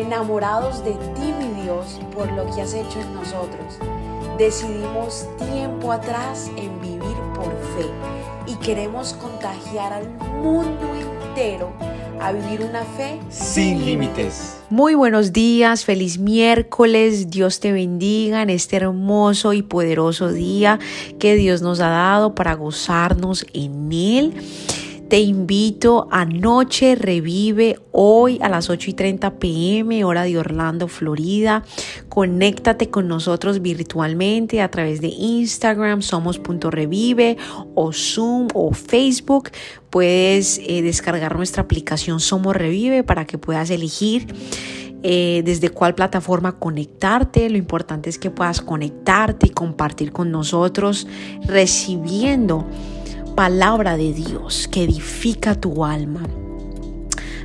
enamorados de ti, mi Dios, por lo que has hecho en nosotros. Decidimos tiempo atrás en vivir por fe y queremos contagiar al mundo entero a vivir una fe sin límites. Muy buenos días, feliz miércoles, Dios te bendiga en este hermoso y poderoso día que Dios nos ha dado para gozarnos en él. Te invito a Noche Revive hoy a las 8 y 30 pm, hora de Orlando, Florida. Conéctate con nosotros virtualmente a través de Instagram, somos.revive o Zoom o Facebook. Puedes eh, descargar nuestra aplicación Somos Revive para que puedas elegir. Eh, desde cuál plataforma conectarte. Lo importante es que puedas conectarte y compartir con nosotros, recibiendo palabra de Dios que edifica tu alma.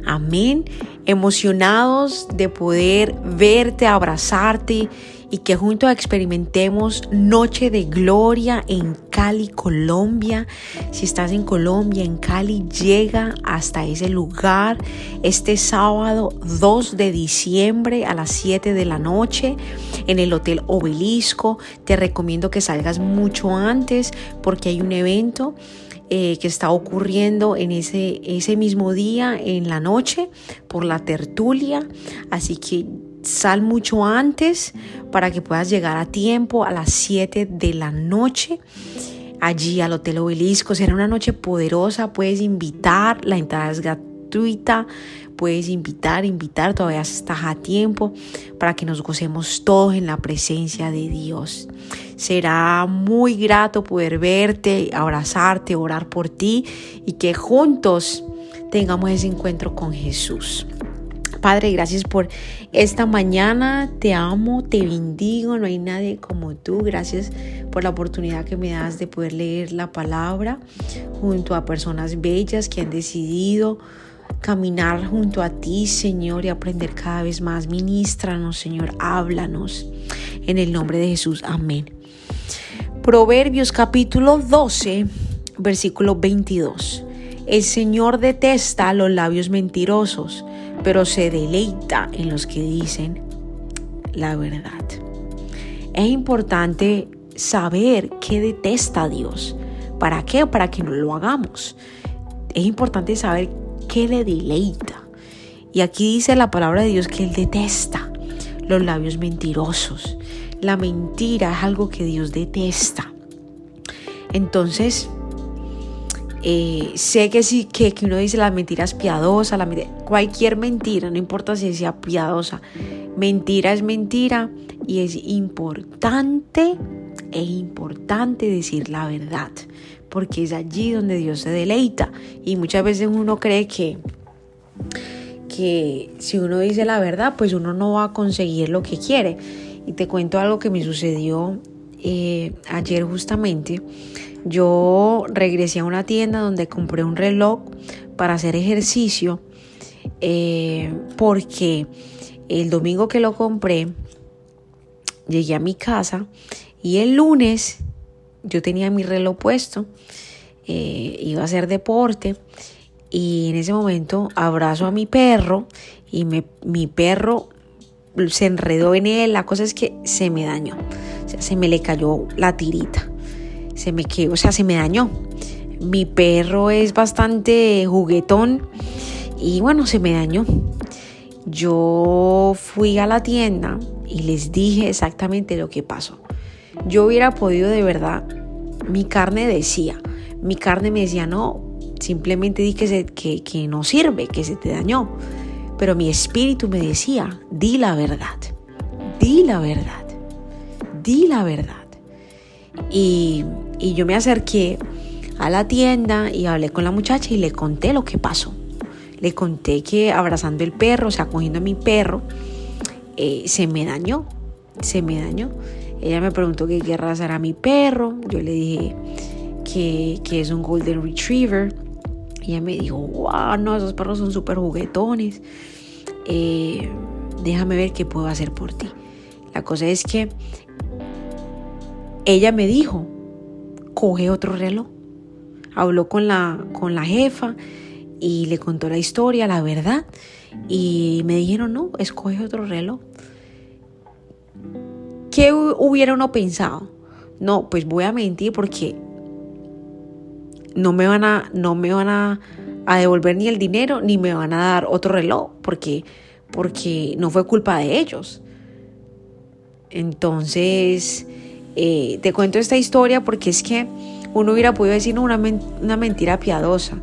Amén. Emocionados de poder verte, abrazarte y que juntos experimentemos noche de gloria en Cali, Colombia. Si estás en Colombia, en Cali, llega hasta ese lugar este sábado 2 de diciembre a las 7 de la noche en el Hotel Obelisco. Te recomiendo que salgas mucho antes porque hay un evento eh, que está ocurriendo en ese, ese mismo día, en la noche, por la tertulia. Así que sal mucho antes para que puedas llegar a tiempo a las 7 de la noche allí al Hotel Obelisco. Será una noche poderosa, puedes invitar, la entrada es gratuita, puedes invitar, invitar, todavía estás a tiempo para que nos gocemos todos en la presencia de Dios. Será muy grato poder verte, abrazarte, orar por ti y que juntos tengamos ese encuentro con Jesús. Padre, gracias por esta mañana. Te amo, te bendigo. No hay nadie como tú. Gracias por la oportunidad que me das de poder leer la palabra junto a personas bellas que han decidido caminar junto a ti, Señor, y aprender cada vez más. Ministranos, Señor, háblanos. En el nombre de Jesús, amén. Proverbios capítulo 12, versículo 22. El Señor detesta los labios mentirosos, pero se deleita en los que dicen la verdad. Es importante saber qué detesta Dios. ¿Para qué? Para que no lo hagamos. Es importante saber qué le deleita. Y aquí dice la palabra de Dios que Él detesta los labios mentirosos. La mentira es algo que Dios detesta. Entonces, eh, sé que sí, que, que, uno dice las mentiras piadosas, la cualquier mentira, no importa si sea piadosa, mentira es mentira y es importante, es importante decir la verdad, porque es allí donde Dios se deleita y muchas veces uno cree que que si uno dice la verdad, pues uno no va a conseguir lo que quiere. Y te cuento algo que me sucedió eh, ayer justamente. Yo regresé a una tienda donde compré un reloj para hacer ejercicio eh, porque el domingo que lo compré llegué a mi casa y el lunes yo tenía mi reloj puesto, eh, iba a hacer deporte y en ese momento abrazo a mi perro y mi perro se enredó en él, la cosa es que se me dañó, se me le cayó la tirita, se me quedó, o sea, se me dañó. Mi perro es bastante juguetón y bueno, se me dañó. Yo fui a la tienda y les dije exactamente lo que pasó. Yo hubiera podido de verdad, mi carne decía, mi carne me decía, no, simplemente di que, se, que, que no sirve, que se te dañó. Pero mi espíritu me decía, di la verdad, di la verdad, di la verdad. Y, yo me acerqué a la tienda y hablé con la muchacha y le conté lo que pasó. Le conté que abrazando el perro, o sea, cogiendo a mi perro, eh, se me dañó, se me dañó. Ella me preguntó qué raza era mi perro. Yo le dije que, que es un Golden Retriever. Y ella me dijo, wow, no, esos perros son súper juguetones. Eh, déjame ver qué puedo hacer por ti. La cosa es que ella me dijo, coge otro reloj. Habló con la, con la jefa y le contó la historia, la verdad. Y me dijeron, no, escoge otro reloj. ¿Qué hubiera uno pensado? No, pues voy a mentir porque no me van a, no me van a, devolver ni el dinero ni me van a dar otro reloj porque, porque no fue culpa de ellos. Entonces, eh, te cuento esta historia porque es que uno hubiera podido decir una, una mentira piadosa.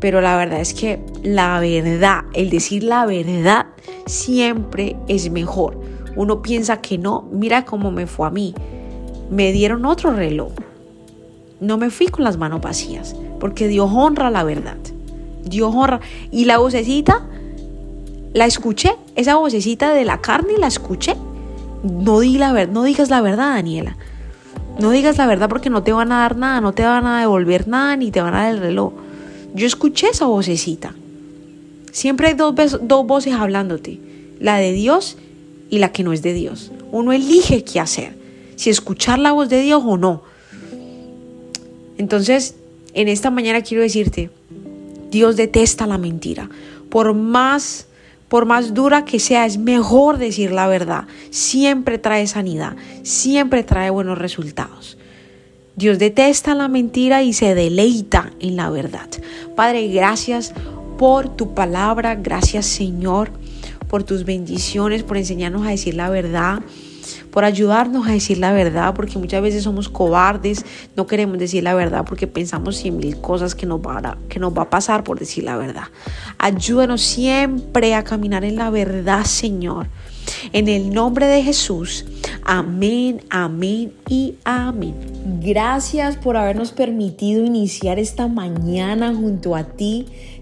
Pero la verdad es que la verdad, el decir la verdad siempre es mejor. Uno piensa que no, mira cómo me fue a mí. Me dieron otro reloj. No me fui con las manos vacías, porque Dios honra la verdad. Dios honra. Y la vocecita, la escuché, esa vocecita de la carne la escuché. No, digas la verdad, Daniela. No digas la verdad porque no te van a dar nada, no te van a devolver nada, ni te van a dar el reloj. Yo escuché esa vocecita. Siempre hay dos, dos voces hablándote, la de Dios y la que no es de Dios. Uno elige qué hacer, si escuchar la voz de Dios o no. Entonces, en esta mañana quiero decirte, Dios detesta la mentira. Por más por más dura que sea, es mejor decir la verdad. Siempre trae sanidad, siempre trae buenos resultados. Dios detesta la mentira y se deleita en la verdad. Padre, gracias por tu palabra, gracias Señor por tus bendiciones, por enseñarnos a decir la verdad, por ayudarnos a decir la verdad, porque muchas veces somos cobardes, no queremos decir la verdad porque pensamos cien mil cosas que nos, va que nos va a pasar por decir la verdad. Ayúdanos siempre a caminar en la verdad, Señor. En el nombre de Jesús. Amén, amén y amén. Gracias por habernos permitido iniciar esta mañana junto a ti.